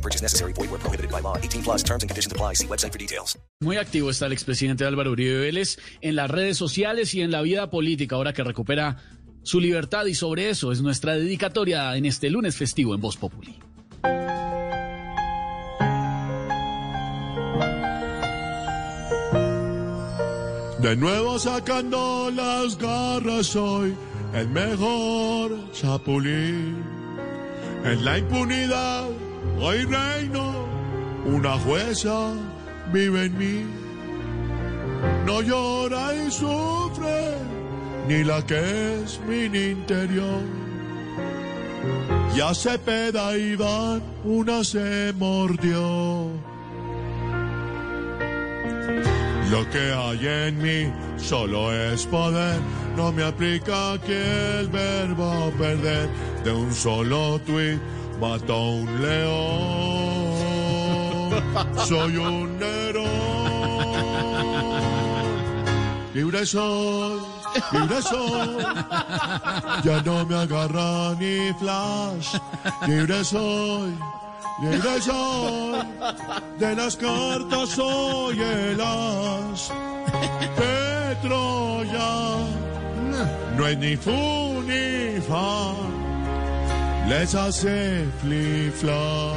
No purchase necessary. Void where prohibited by law. 18 plus terms and conditions apply. See website for details. Muy activo está el expresidente Álvaro Uribe Vélez en las redes sociales y en la vida política ahora que recupera su libertad y sobre eso es nuestra dedicatoria en este lunes festivo en Voz Populi. De nuevo sacando las garras soy el mejor chapulín. En la impunidad hoy reino, una jueza vive en mí. No llora y sufre, ni la que es mi interior. Ya se peda Iván, una se mordió. Lo que hay en mí solo es poder, no me aplica que el verbo perder de un solo tuit mató un león. Soy un héroe. Libre soy, libre soy. Ya no me agarra ni flash. Libre soy. Libre soy, de las cartas soy el as de Troya. No es ni fu ni fa, les hace flip-flop.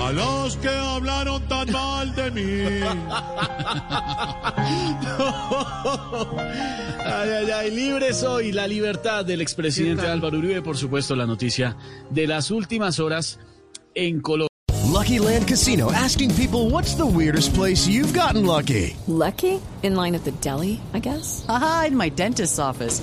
A los que hablaron tan mal de mí. Ay, ay, ay, libre soy la libertad del expresidente Álvaro Uribe, por supuesto, la noticia de las últimas horas en Colombia. Lucky Land Casino asking people what's the weirdest place you've gotten lucky? Lucky? In line at the deli, I guess? Aha, in my dentist's office.